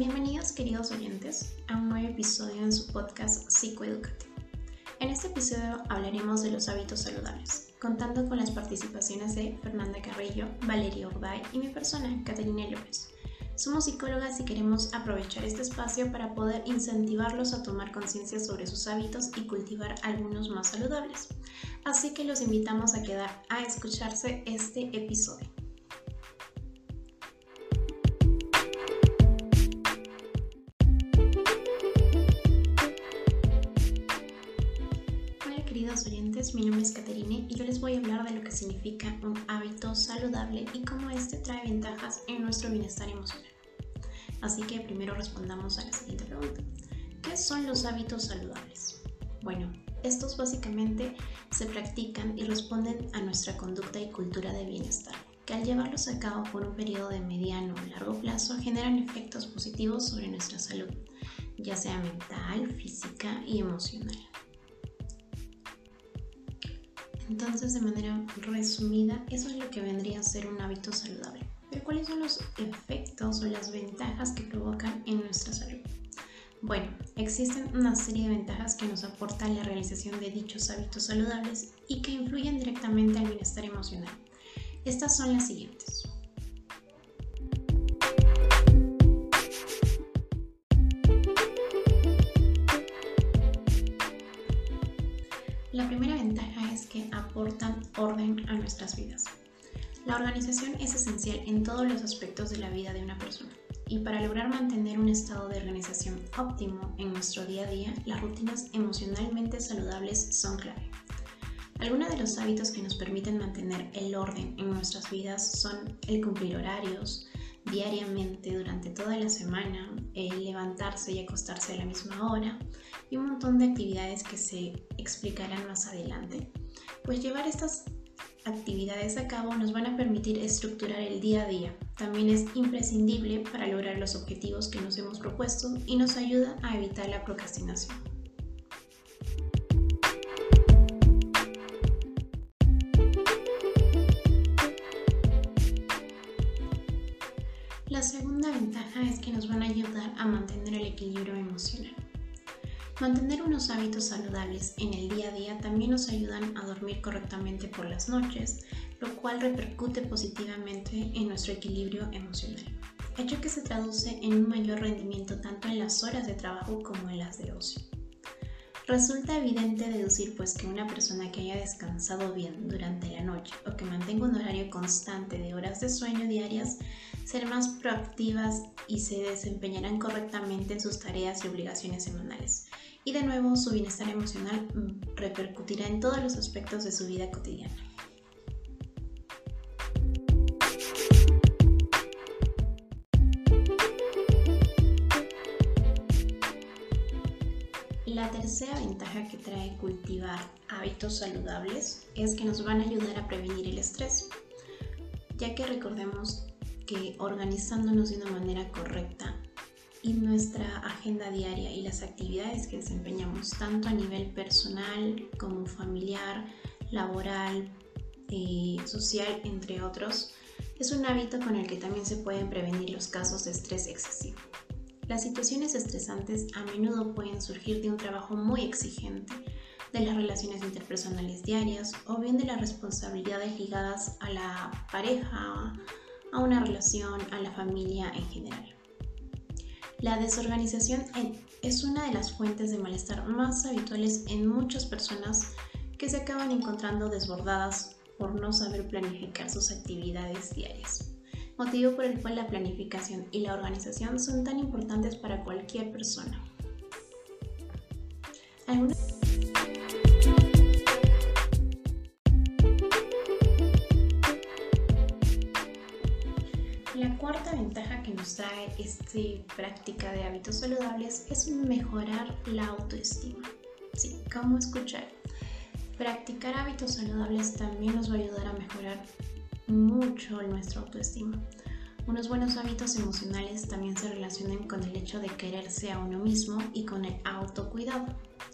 Bienvenidos queridos oyentes a un nuevo episodio en su podcast Psicoeducativo. En este episodio hablaremos de los hábitos saludables, contando con las participaciones de Fernanda Carrillo, Valeria Urday y mi persona, Caterina López. Somos psicólogas y queremos aprovechar este espacio para poder incentivarlos a tomar conciencia sobre sus hábitos y cultivar algunos más saludables. Así que los invitamos a quedar a escucharse este episodio. Queridos oyentes, mi nombre es Caterine y yo les voy a hablar de lo que significa un hábito saludable y cómo este trae ventajas en nuestro bienestar emocional. Así que primero respondamos a la siguiente pregunta. ¿Qué son los hábitos saludables? Bueno, estos básicamente se practican y responden a nuestra conducta y cultura de bienestar, que al llevarlos a cabo por un periodo de mediano o largo plazo generan efectos positivos sobre nuestra salud, ya sea mental, física y emocional. Entonces, de manera resumida, eso es lo que vendría a ser un hábito saludable. Pero ¿cuáles son los efectos o las ventajas que provocan en nuestra salud? Bueno, existen una serie de ventajas que nos aportan la realización de dichos hábitos saludables y que influyen directamente al bienestar emocional. Estas son las siguientes. Nuestras vidas. La organización es esencial en todos los aspectos de la vida de una persona y para lograr mantener un estado de organización óptimo en nuestro día a día, las rutinas emocionalmente saludables son clave. Algunos de los hábitos que nos permiten mantener el orden en nuestras vidas son el cumplir horarios diariamente durante toda la semana, el levantarse y acostarse a la misma hora y un montón de actividades que se explicarán más adelante. Pues llevar estas actividades a cabo nos van a permitir estructurar el día a día. También es imprescindible para lograr los objetivos que nos hemos propuesto y nos ayuda a evitar la procrastinación. La segunda ventaja es que nos van a ayudar a mantener el equilibrio emocional. Mantener unos hábitos saludables en el día a día también nos ayudan a dormir correctamente por las noches, lo cual repercute positivamente en nuestro equilibrio emocional, hecho que se traduce en un mayor rendimiento tanto en las horas de trabajo como en las de ocio. Resulta evidente deducir pues que una persona que haya descansado bien durante la noche o que mantenga un horario constante de horas de sueño diarias será más proactivas y se desempeñarán correctamente en sus tareas y obligaciones semanales, y de nuevo su bienestar emocional mm, repercutirá en todos los aspectos de su vida cotidiana. La tercera ventaja que trae cultivar hábitos saludables es que nos van a ayudar a prevenir el estrés, ya que recordemos que organizándonos de una manera correcta y nuestra agenda diaria y las actividades que desempeñamos tanto a nivel personal como familiar, laboral, eh, social, entre otros, es un hábito con el que también se pueden prevenir los casos de estrés excesivo. Las situaciones estresantes a menudo pueden surgir de un trabajo muy exigente, de las relaciones interpersonales diarias o bien de las responsabilidades ligadas a la pareja, a una relación, a la familia en general. La desorganización es una de las fuentes de malestar más habituales en muchas personas que se acaban encontrando desbordadas por no saber planificar sus actividades diarias, motivo por el cual la planificación y la organización son tan importantes para cualquier persona. Trae esta práctica de hábitos saludables es mejorar la autoestima. Sí, ¿cómo escuchar? Practicar hábitos saludables también nos va a ayudar a mejorar mucho nuestra autoestima. Unos buenos hábitos emocionales también se relacionan con el hecho de quererse a uno mismo y con el autocuidado,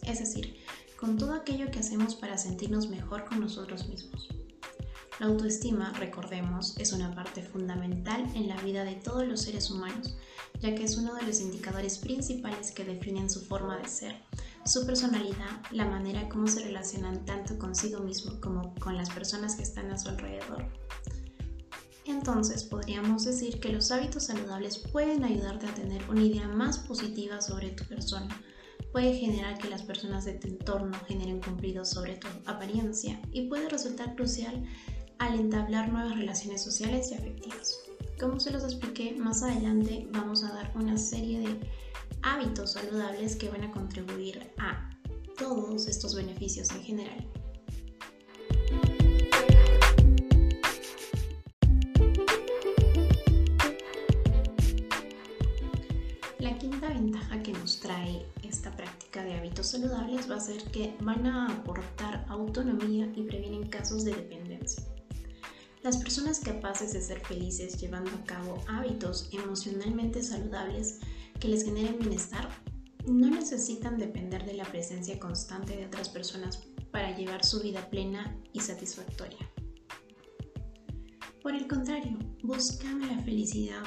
es decir, con todo aquello que hacemos para sentirnos mejor con nosotros mismos. La autoestima, recordemos, es una parte fundamental en la vida de todos los seres humanos, ya que es uno de los indicadores principales que definen su forma de ser, su personalidad, la manera como se relacionan tanto consigo mismo como con las personas que están a su alrededor. Entonces podríamos decir que los hábitos saludables pueden ayudarte a tener una idea más positiva sobre tu persona, puede generar que las personas de tu entorno generen cumplidos sobre tu apariencia y puede resultar crucial al entablar nuevas relaciones sociales y afectivas. Como se los expliqué más adelante, vamos a dar una serie de hábitos saludables que van a contribuir a todos estos beneficios en general. La quinta ventaja que nos trae esta práctica de hábitos saludables va a ser que van a aportar autonomía y previenen casos de dependencia. Las personas capaces de ser felices llevando a cabo hábitos emocionalmente saludables que les generen bienestar no necesitan depender de la presencia constante de otras personas para llevar su vida plena y satisfactoria. Por el contrario, buscan la felicidad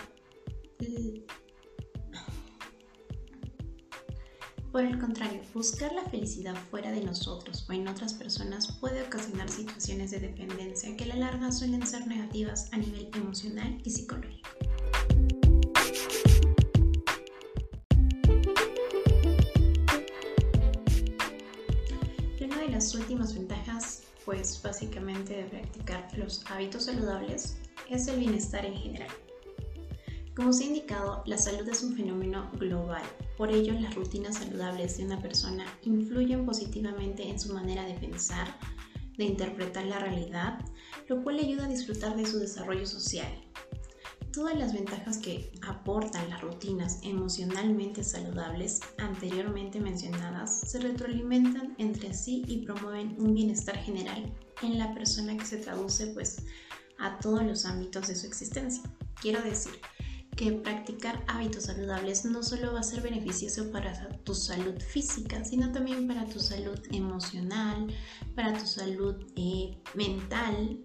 Por el contrario, buscar la felicidad fuera de nosotros o en otras personas puede ocasionar situaciones de dependencia que a la larga suelen ser negativas a nivel emocional y psicológico. Una de las últimas ventajas, pues básicamente de practicar los hábitos saludables, es el bienestar en general. Como se ha indicado, la salud es un fenómeno global. Por ello, las rutinas saludables de una persona influyen positivamente en su manera de pensar, de interpretar la realidad, lo cual le ayuda a disfrutar de su desarrollo social. Todas las ventajas que aportan las rutinas emocionalmente saludables anteriormente mencionadas se retroalimentan entre sí y promueven un bienestar general en la persona que se traduce pues a todos los ámbitos de su existencia. Quiero decir, que practicar hábitos saludables no solo va a ser beneficioso para tu salud física, sino también para tu salud emocional, para tu salud eh, mental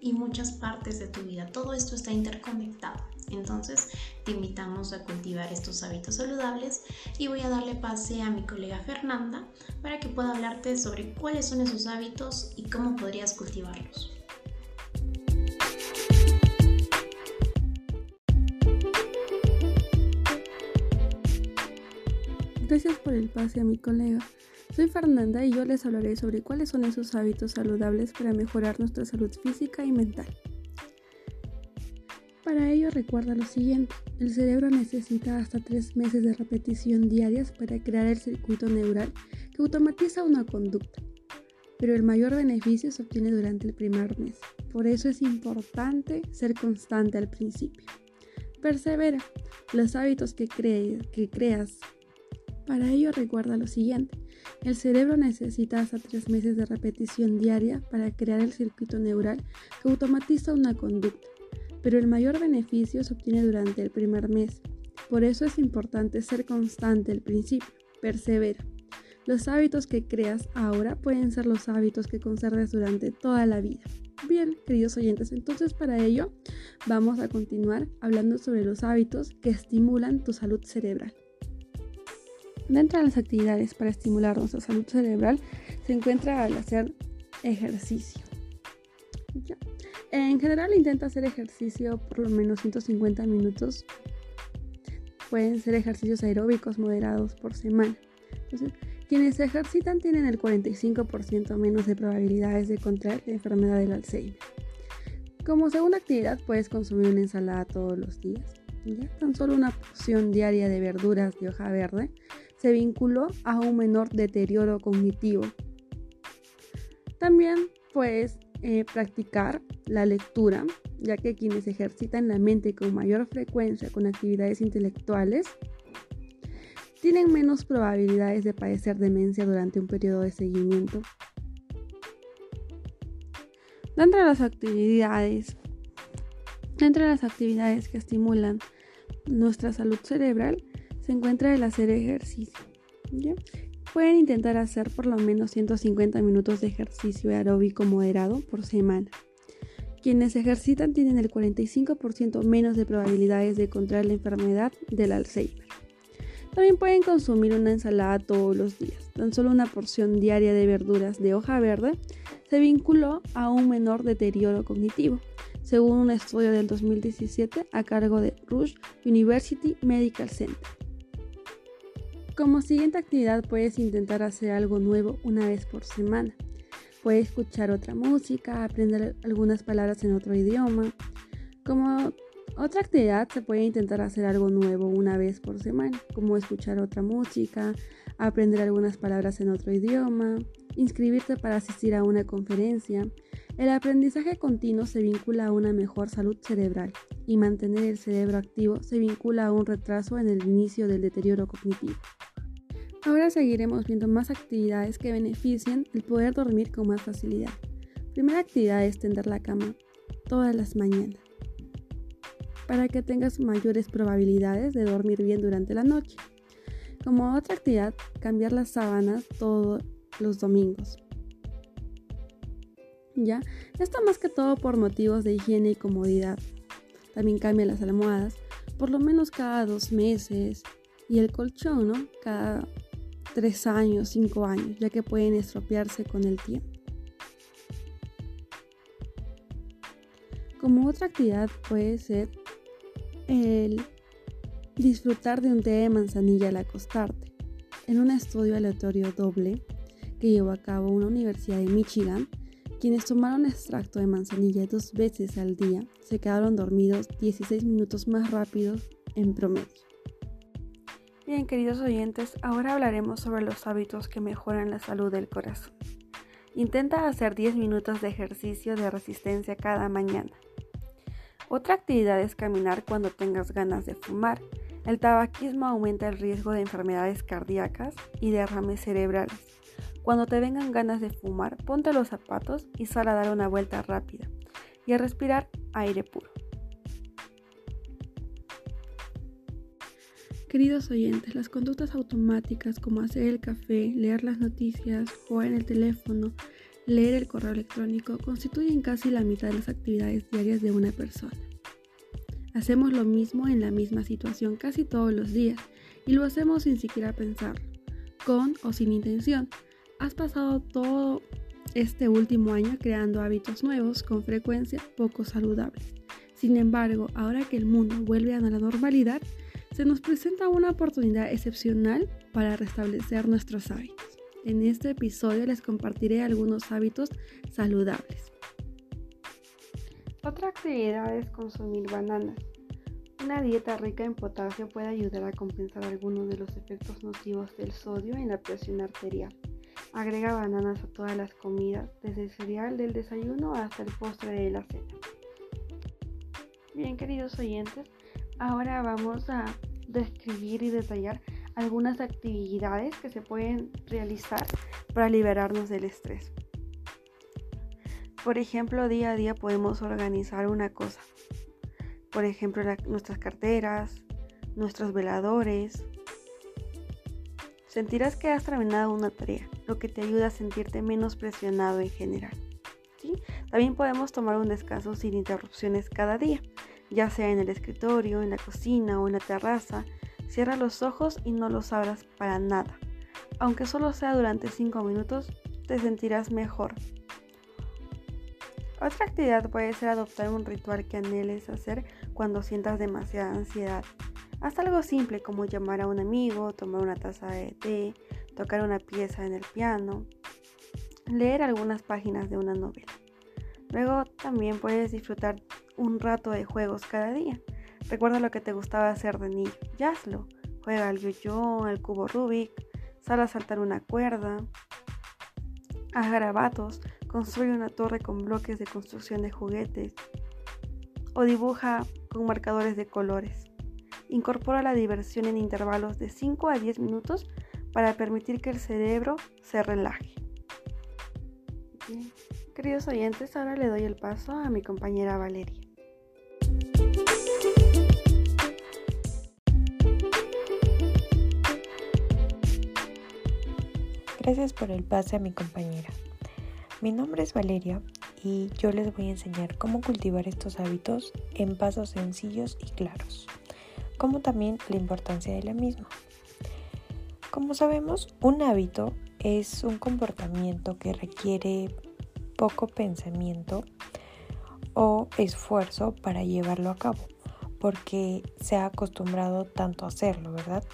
y muchas partes de tu vida. Todo esto está interconectado. Entonces te invitamos a cultivar estos hábitos saludables y voy a darle pase a mi colega Fernanda para que pueda hablarte sobre cuáles son esos hábitos y cómo podrías cultivarlos. Gracias por el pase a mi colega. Soy Fernanda y yo les hablaré sobre cuáles son esos hábitos saludables para mejorar nuestra salud física y mental. Para ello recuerda lo siguiente, el cerebro necesita hasta tres meses de repetición diarias para crear el circuito neural que automatiza una conducta, pero el mayor beneficio se obtiene durante el primer mes. Por eso es importante ser constante al principio. Persevera. Los hábitos que, que creas para ello recuerda lo siguiente, el cerebro necesita hasta tres meses de repetición diaria para crear el circuito neural que automatiza una conducta, pero el mayor beneficio se obtiene durante el primer mes. Por eso es importante ser constante al principio, persevera. Los hábitos que creas ahora pueden ser los hábitos que conserves durante toda la vida. Bien, queridos oyentes, entonces para ello vamos a continuar hablando sobre los hábitos que estimulan tu salud cerebral. Dentro de las actividades para estimular nuestra salud cerebral se encuentra hacer ejercicio. En general intenta hacer ejercicio por lo menos 150 minutos. Pueden ser ejercicios aeróbicos moderados por semana. Quienes se ejercitan tienen el 45% menos de probabilidades de contraer la enfermedad del Alzheimer. Como segunda actividad puedes consumir una ensalada todos los días. ¿ya? Tan solo una porción diaria de verduras de hoja verde se vinculó a un menor deterioro cognitivo. También puedes eh, practicar la lectura, ya que quienes ejercitan la mente con mayor frecuencia con actividades intelectuales tienen menos probabilidades de padecer demencia durante un periodo de seguimiento. Dentro de las actividades, las actividades que estimulan nuestra salud cerebral, se encuentra el hacer ejercicio. Pueden intentar hacer por lo menos 150 minutos de ejercicio aeróbico moderado por semana. Quienes ejercitan tienen el 45% menos de probabilidades de contraer la enfermedad del Alzheimer. También pueden consumir una ensalada todos los días. Tan solo una porción diaria de verduras de hoja verde se vinculó a un menor deterioro cognitivo, según un estudio del 2017 a cargo de Rush University Medical Center. Como siguiente actividad puedes intentar hacer algo nuevo una vez por semana. Puedes escuchar otra música, aprender algunas palabras en otro idioma. Como otra actividad se puede intentar hacer algo nuevo una vez por semana, como escuchar otra música, aprender algunas palabras en otro idioma, inscribirte para asistir a una conferencia. El aprendizaje continuo se vincula a una mejor salud cerebral y mantener el cerebro activo se vincula a un retraso en el inicio del deterioro cognitivo. Ahora seguiremos viendo más actividades que beneficien el poder dormir con más facilidad. Primera actividad es tender la cama todas las mañanas para que tengas mayores probabilidades de dormir bien durante la noche. Como otra actividad, cambiar las sábanas todos los domingos. ¿Ya? Esto más que todo por motivos de higiene y comodidad. También cambia las almohadas, por lo menos cada dos meses, y el colchón, ¿no? Cada tres años, cinco años, ya que pueden estropearse con el tiempo. Como otra actividad puede ser el disfrutar de un té de manzanilla al acostarte. En un estudio aleatorio doble que llevó a cabo una universidad de Michigan, quienes tomaron extracto de manzanilla dos veces al día se quedaron dormidos 16 minutos más rápidos en promedio. Bien, queridos oyentes, ahora hablaremos sobre los hábitos que mejoran la salud del corazón. Intenta hacer 10 minutos de ejercicio de resistencia cada mañana. Otra actividad es caminar cuando tengas ganas de fumar. El tabaquismo aumenta el riesgo de enfermedades cardíacas y derrames cerebrales. Cuando te vengan ganas de fumar, ponte los zapatos y sal a dar una vuelta rápida y a respirar aire puro. Queridos oyentes, las conductas automáticas como hacer el café, leer las noticias, jugar en el teléfono, leer el correo electrónico constituyen casi la mitad de las actividades diarias de una persona. Hacemos lo mismo en la misma situación casi todos los días y lo hacemos sin siquiera pensarlo, con o sin intención. Has pasado todo este último año creando hábitos nuevos con frecuencia poco saludables. Sin embargo, ahora que el mundo vuelve a la normalidad, se nos presenta una oportunidad excepcional para restablecer nuestros hábitos. En este episodio les compartiré algunos hábitos saludables. Otra actividad es consumir bananas. Una dieta rica en potasio puede ayudar a compensar algunos de los efectos nocivos del sodio en la presión arterial. Agrega bananas a todas las comidas, desde el cereal del desayuno hasta el postre de la cena. Bien, queridos oyentes, ahora vamos a describir y detallar algunas actividades que se pueden realizar para liberarnos del estrés. Por ejemplo, día a día podemos organizar una cosa. Por ejemplo, nuestras carteras, nuestros veladores. Sentirás que has terminado una tarea, lo que te ayuda a sentirte menos presionado en general. También podemos tomar un descanso sin interrupciones cada día, ya sea en el escritorio, en la cocina o en la terraza, Cierra los ojos y no los abras para nada. Aunque solo sea durante 5 minutos, te sentirás mejor. Otra actividad puede ser adoptar un ritual que anheles hacer cuando sientas demasiada ansiedad. Haz algo simple como llamar a un amigo, tomar una taza de té, tocar una pieza en el piano, leer algunas páginas de una novela. Luego también puedes disfrutar un rato de juegos cada día. Recuerda lo que te gustaba hacer de niño y hazlo. Juega al yo-yo, al cubo Rubik, sal a saltar una cuerda, haz garabatos, construye una torre con bloques de construcción de juguetes o dibuja con marcadores de colores. Incorpora la diversión en intervalos de 5 a 10 minutos para permitir que el cerebro se relaje. Queridos oyentes, ahora le doy el paso a mi compañera Valeria. Gracias por el pase a mi compañera. Mi nombre es Valeria y yo les voy a enseñar cómo cultivar estos hábitos en pasos sencillos y claros, como también la importancia de la misma. Como sabemos, un hábito es un comportamiento que requiere poco pensamiento o esfuerzo para llevarlo a cabo, porque se ha acostumbrado tanto a hacerlo, ¿verdad?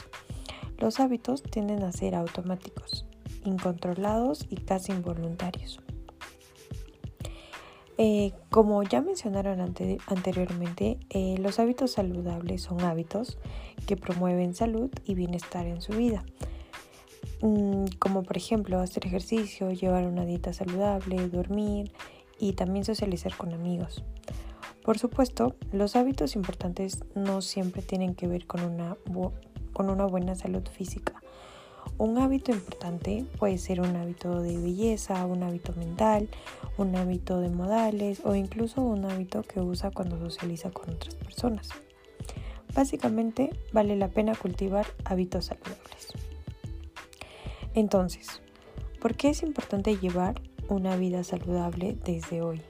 Los hábitos tienden a ser automáticos, incontrolados y casi involuntarios. Eh, como ya mencionaron anteriormente, eh, los hábitos saludables son hábitos que promueven salud y bienestar en su vida. Mm, como por ejemplo hacer ejercicio, llevar una dieta saludable, dormir y también socializar con amigos. Por supuesto, los hábitos importantes no siempre tienen que ver con una, con una buena salud física. Un hábito importante puede ser un hábito de belleza, un hábito mental, un hábito de modales o incluso un hábito que usa cuando socializa con otras personas. Básicamente vale la pena cultivar hábitos saludables. Entonces, ¿por qué es importante llevar una vida saludable desde hoy?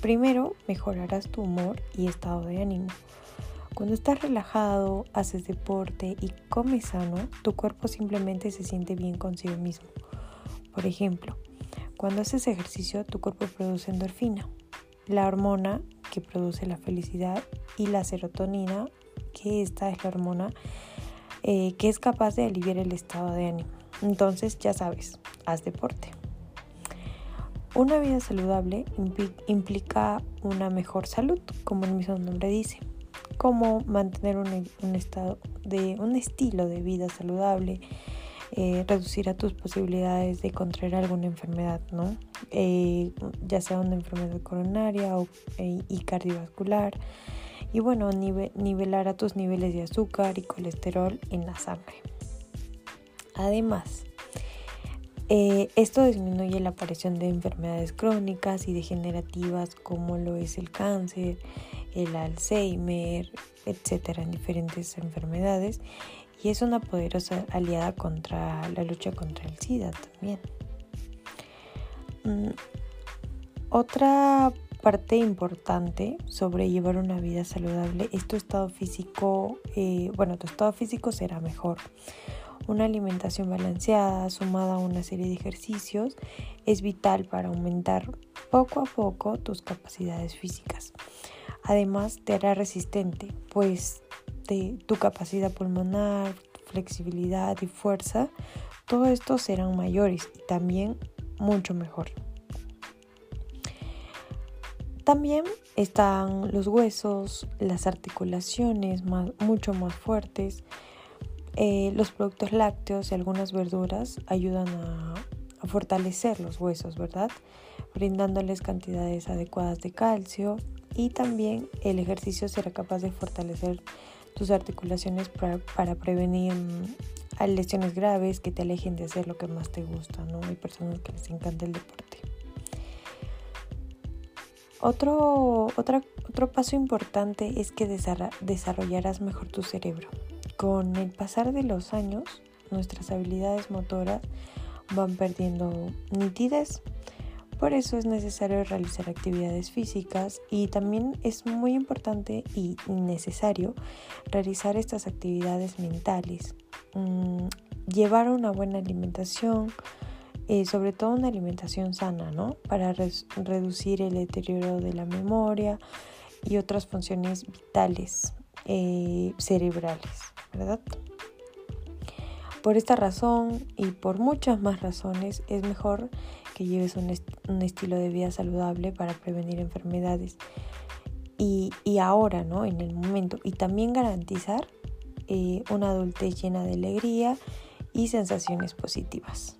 Primero, mejorarás tu humor y estado de ánimo. Cuando estás relajado, haces deporte y comes sano, tu cuerpo simplemente se siente bien consigo mismo. Por ejemplo, cuando haces ejercicio, tu cuerpo produce endorfina, la hormona que produce la felicidad, y la serotonina, que esta es la hormona eh, que es capaz de aliviar el estado de ánimo. Entonces, ya sabes, haz deporte. Una vida saludable implica una mejor salud, como el mismo nombre dice, como mantener un, estado de un estilo de vida saludable, eh, reducirá tus posibilidades de contraer alguna enfermedad, ¿no? Eh, ya sea una enfermedad coronaria o, eh, y cardiovascular. Y bueno, nivelará tus niveles de azúcar y colesterol en la sangre. Además, eh, esto disminuye la aparición de enfermedades crónicas y degenerativas como lo es el cáncer, el Alzheimer, etcétera, en diferentes enfermedades y es una poderosa aliada contra la lucha contra el SIDA también. Mm, otra parte importante sobre llevar una vida saludable es tu estado físico, eh, bueno, tu estado físico será mejor una alimentación balanceada sumada a una serie de ejercicios es vital para aumentar poco a poco tus capacidades físicas. Además te hará resistente, pues tu capacidad pulmonar, flexibilidad y fuerza, todo esto serán mayores y también mucho mejor. También están los huesos, las articulaciones mucho más fuertes, eh, los productos lácteos y algunas verduras ayudan a, fortalecer los huesos, ¿verdad? Brindándoles cantidades adecuadas de calcio y también el ejercicio será capaz de fortalecer tus articulaciones para, prevenir mm, lesiones graves que te alejen de hacer lo que más te gusta, ¿no? Hay personas que les encanta el deporte. Otro, otro paso importante es que desarrollarás mejor tu cerebro. Con el pasar de los años, nuestras habilidades motoras van perdiendo nitidez. Por eso es necesario realizar actividades físicas y también es muy importante y necesario realizar estas actividades mentales. Mm, llevar una buena alimentación, eh, sobre todo una alimentación sana, ¿no? Para reducir el deterioro de la memoria y otras funciones vitales eh, cerebrales. ¿verdad? Por esta razón y por muchas más razones es mejor que lleves un, estilo de vida saludable para prevenir enfermedades y, ahora, ¿no? En el momento. Y también garantizar eh, una adultez llena de alegría y sensaciones positivas.